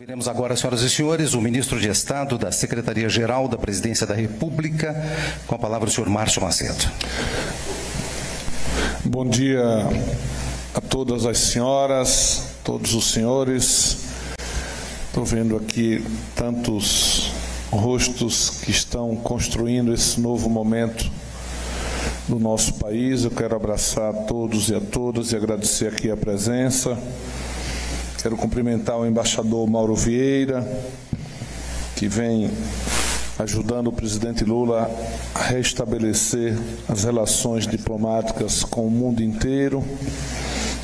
Veremos agora, senhoras e senhores, o ministro de Estado da Secretaria-Geral da Presidência da República, com a palavra o senhor Márcio Macedo. Bom dia a todas as senhoras, todos os senhores. Estou vendo aqui tantos rostos que estão construindo esse novo momento do nosso país. Eu quero abraçar a todos e a todas e agradecer aqui a presença. Quero cumprimentar o embaixador Mauro Vieira, que vem ajudando o presidente Lula a restabelecer as relações diplomáticas com o mundo inteiro.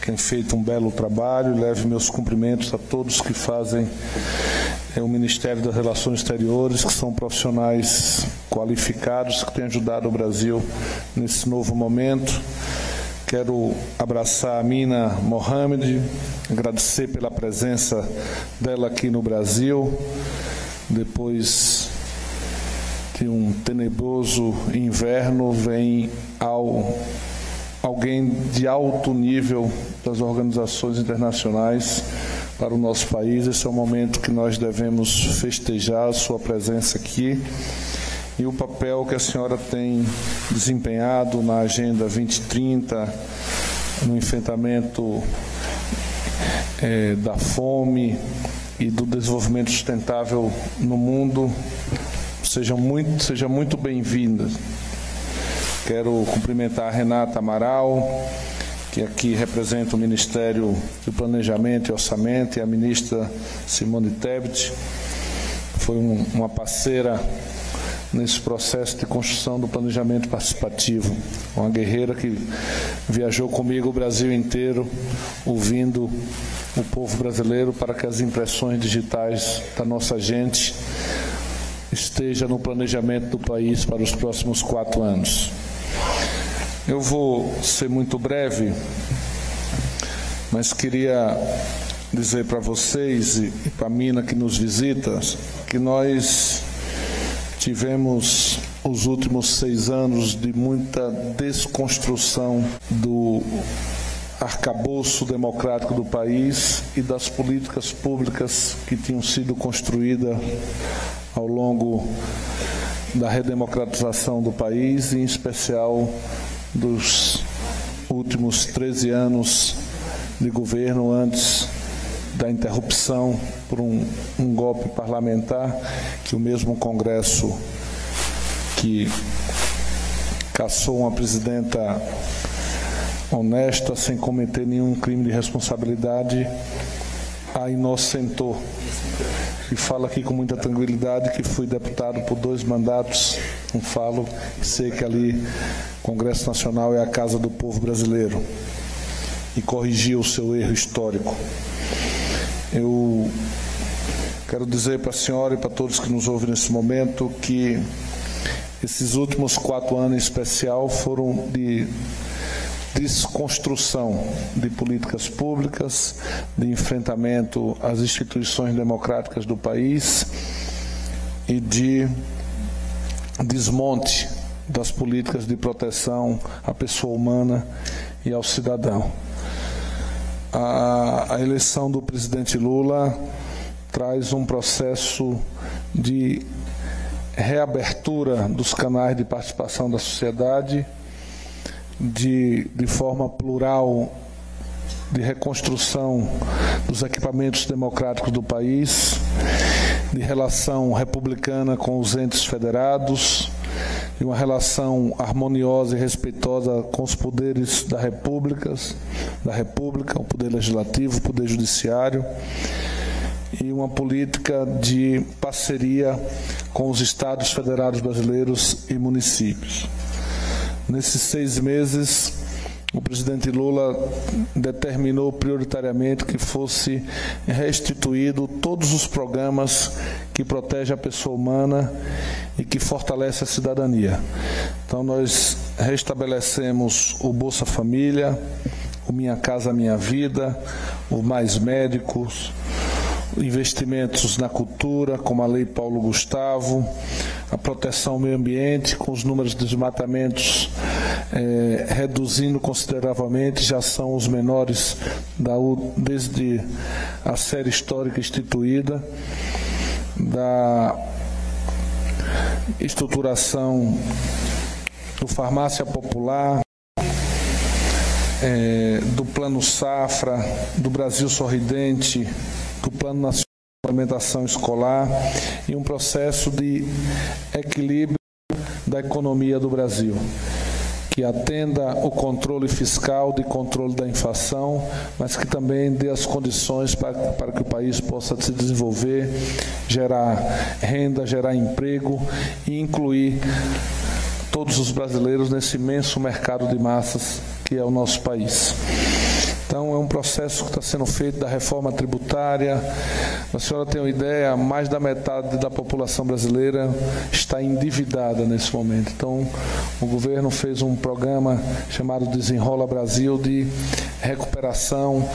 Tem feito um belo trabalho. Leve meus cumprimentos a todos que fazem é, o Ministério das Relações Exteriores, que são profissionais qualificados que têm ajudado o Brasil nesse novo momento. Quero abraçar a Mina Mohamed, agradecer pela presença dela aqui no Brasil, depois de um tenebroso inverno, vem ao, alguém de alto nível das organizações internacionais para o nosso país. Esse é o momento que nós devemos festejar a sua presença aqui e o papel que a senhora tem desempenhado na Agenda 2030, no enfrentamento é, da fome e do desenvolvimento sustentável no mundo. Seja muito, seja muito bem-vinda. Quero cumprimentar a Renata Amaral, que aqui representa o Ministério do Planejamento e Orçamento, e a ministra Simone Tebet. Foi um, uma parceira nesse processo de construção do planejamento participativo. Uma guerreira que viajou comigo o Brasil inteiro, ouvindo o povo brasileiro para que as impressões digitais da nossa gente esteja no planejamento do país para os próximos quatro anos. Eu vou ser muito breve, mas queria dizer para vocês e para a Mina que nos visita que nós Tivemos os últimos seis anos de muita desconstrução do arcabouço democrático do país e das políticas públicas que tinham sido construídas ao longo da redemocratização do país, e em especial dos últimos 13 anos de governo antes da interrupção por um, um golpe parlamentar que o mesmo Congresso que caçou uma presidenta honesta, sem cometer nenhum crime de responsabilidade, a inocentou. E falo aqui com muita tranquilidade que fui deputado por dois mandatos, não falo, sei que ali Congresso Nacional é a casa do povo brasileiro e corrigiu o seu erro histórico. Eu quero dizer para a senhora e para todos que nos ouvem nesse momento que esses últimos quatro anos em especial foram de desconstrução de políticas públicas, de enfrentamento às instituições democráticas do país e de desmonte das políticas de proteção à pessoa humana e ao cidadão a, a eleição do presidente Lula traz um processo de reabertura dos canais de participação da sociedade, de, de forma plural, de reconstrução dos equipamentos democráticos do país, de relação republicana com os entes federados, de uma relação harmoniosa e respeitosa com os poderes da República, da República, o poder legislativo, o poder judiciário e uma política de parceria com os estados federados brasileiros e municípios. Nesses seis meses, o presidente Lula determinou prioritariamente que fosse restituído todos os programas que protegem a pessoa humana e que fortalece a cidadania. Então nós restabelecemos o Bolsa Família, o Minha Casa Minha Vida, o Mais Médicos, investimentos na cultura, como a Lei Paulo Gustavo, a proteção ao meio ambiente, com os números de desmatamentos é, reduzindo consideravelmente, já são os menores da, desde a série histórica instituída, da estruturação do farmácia popular, é, do Plano Safra, do Brasil Sorridente, do Plano Nacional de Alimentação Escolar e um processo de equilíbrio da economia do Brasil que atenda o controle fiscal, de controle da inflação, mas que também dê as condições para, para que o país possa se desenvolver, gerar renda, gerar emprego e incluir todos os brasileiros nesse imenso mercado de massas que é o nosso país. Então, é um processo que está sendo feito da reforma tributária. A senhora tem uma ideia, mais da metade da população brasileira está endividada nesse momento. Então, o governo fez um programa chamado Desenrola Brasil de recuperação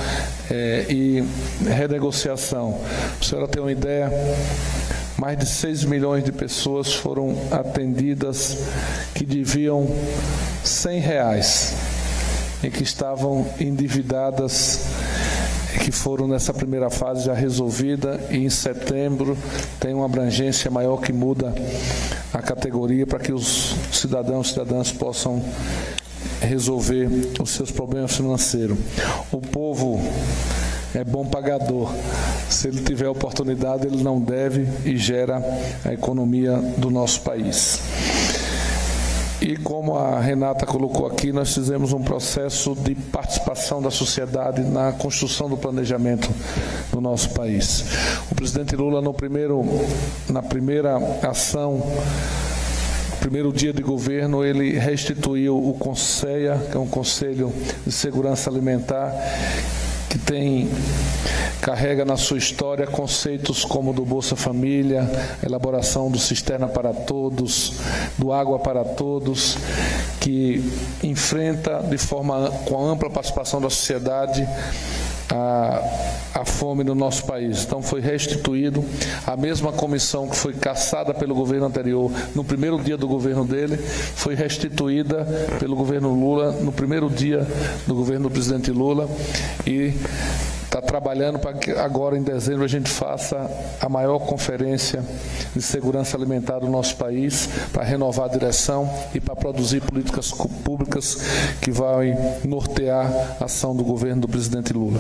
é, e renegociação. A senhora tem uma ideia, mais de 6 milhões de pessoas foram atendidas que deviam 100 reais e que estavam endividadas que foram nessa primeira fase já resolvida e em setembro tem uma abrangência maior que muda a categoria para que os cidadãos e cidadãs possam resolver os seus problemas financeiros. O povo é bom pagador. Se ele tiver oportunidade, ele não deve e gera a economia do nosso país. E como a Renata colocou aqui, nós fizemos um processo de participação da sociedade na construção do planejamento do nosso país. O presidente Lula, no primeiro, na primeira ação primeiro dia de governo, ele restituiu o CONSEA, que é um Conselho de Segurança Alimentar, que tem carrega na sua história conceitos como do Bolsa Família, elaboração do Cisterna para Todos, do Água para Todos, que enfrenta de forma com ampla participação da sociedade a, a fome no nosso país. Então foi restituído a mesma comissão que foi caçada pelo governo anterior no primeiro dia do governo dele, foi restituída pelo governo Lula no primeiro dia do governo do presidente Lula e está trabalhando para que agora em dezembro a gente faça a maior conferência de segurança alimentar do nosso país para renovar a direção e para produzir políticas públicas que vão nortear a ação do governo do presidente Lula.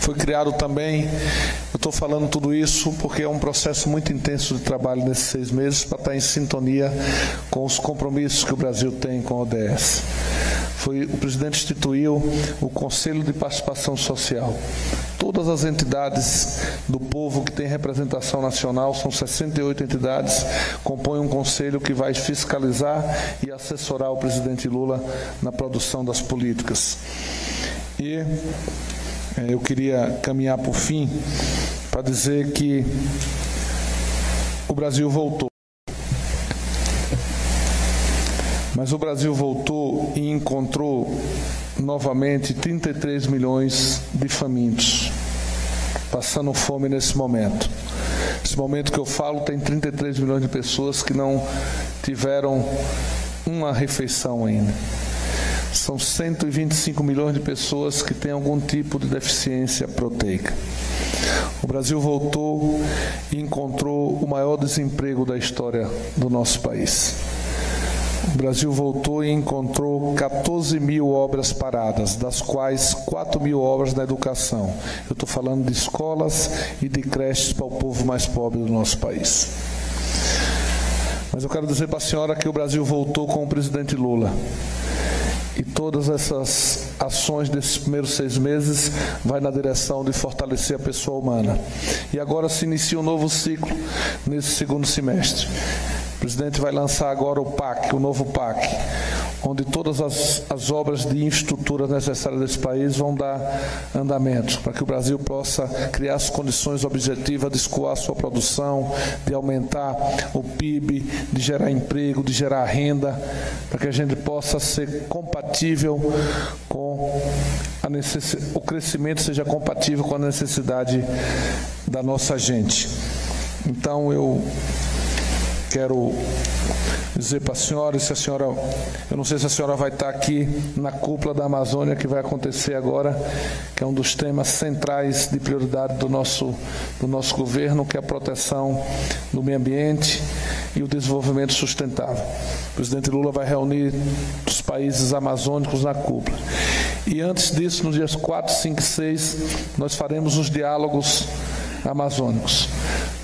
Foi criado também, eu estou falando tudo isso porque é um processo muito intenso de trabalho nesses seis meses para estar em sintonia com os compromissos que o Brasil tem com a ODS foi o presidente instituiu o Conselho de Participação Social. Todas as entidades do povo que tem representação nacional, são 68 entidades, compõem um conselho que vai fiscalizar e assessorar o presidente Lula na produção das políticas. E eh, eu queria caminhar por fim para dizer que o Brasil voltou. Mas o Brasil voltou e encontrou novamente 33 milhões de famintos, passando fome nesse momento. Nesse momento que eu falo, tem 33 milhões de pessoas que não tiveram uma refeição ainda. São 125 milhões de pessoas que têm algum tipo de deficiência proteica. O Brasil voltou e encontrou o maior desemprego da história do nosso país. O Brasil voltou e encontrou 14 mil obras paradas, das quais 4 mil obras na educação. Eu estou falando de escolas e de creches para o povo mais pobre do nosso país. Mas eu quero dizer para a senhora que o Brasil voltou com o presidente Lula. E todas essas ações desses primeiros seis meses vai na direção de fortalecer a pessoa humana. E agora se inicia um novo ciclo nesse segundo semestre. O presidente vai lançar agora o PAC, o novo PAC, onde todas as, as obras de infraestrutura necessárias desse país vão dar andamento, para que o Brasil possa criar as condições objetivas de escoar a sua produção, de aumentar o PIB, de gerar emprego, de gerar renda, para que a gente possa ser compatível com a necessidade, o crescimento seja compatível com a necessidade da nossa gente. Então eu quero dizer para a senhora, se a senhora, eu não sei se a senhora vai estar aqui na cúpula da Amazônia que vai acontecer agora, que é um dos temas centrais de prioridade do nosso, do nosso governo, que é a proteção do meio ambiente e o desenvolvimento sustentável. O presidente Lula vai reunir os países amazônicos na cúpula. E antes disso, nos dias 4, 5 e 6, nós faremos os diálogos amazônicos.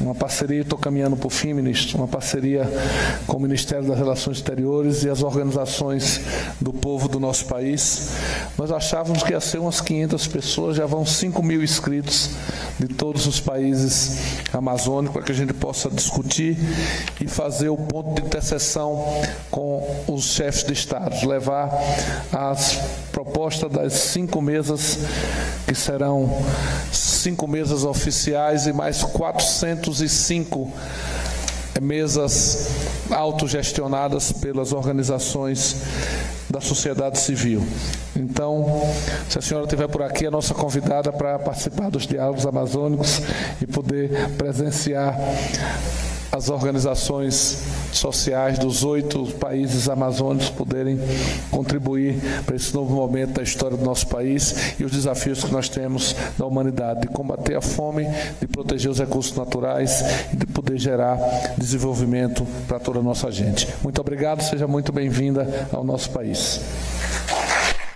Uma parceria, estou caminhando por fim, ministro, uma parceria com o Ministério das Relações Exteriores e as organizações do povo do nosso país. Nós achávamos que ia ser umas 500 pessoas, já vão 5 mil inscritos de todos os países amazônicos para que a gente possa discutir e fazer o ponto de interseção com os chefes de Estado, levar as propostas das cinco mesas, que serão cinco mesas oficiais e mais 405 mesas autogestionadas pelas organizações da sociedade civil. Então, se a senhora estiver por aqui, é nossa convidada para participar dos diálogos amazônicos e poder presenciar as organizações sociais dos oito países amazônicos poderem contribuir para esse novo momento da história do nosso país e os desafios que nós temos da humanidade, de combater a fome, de proteger os recursos naturais e de poder gerar desenvolvimento para toda a nossa gente. Muito obrigado, seja muito bem-vinda ao nosso país.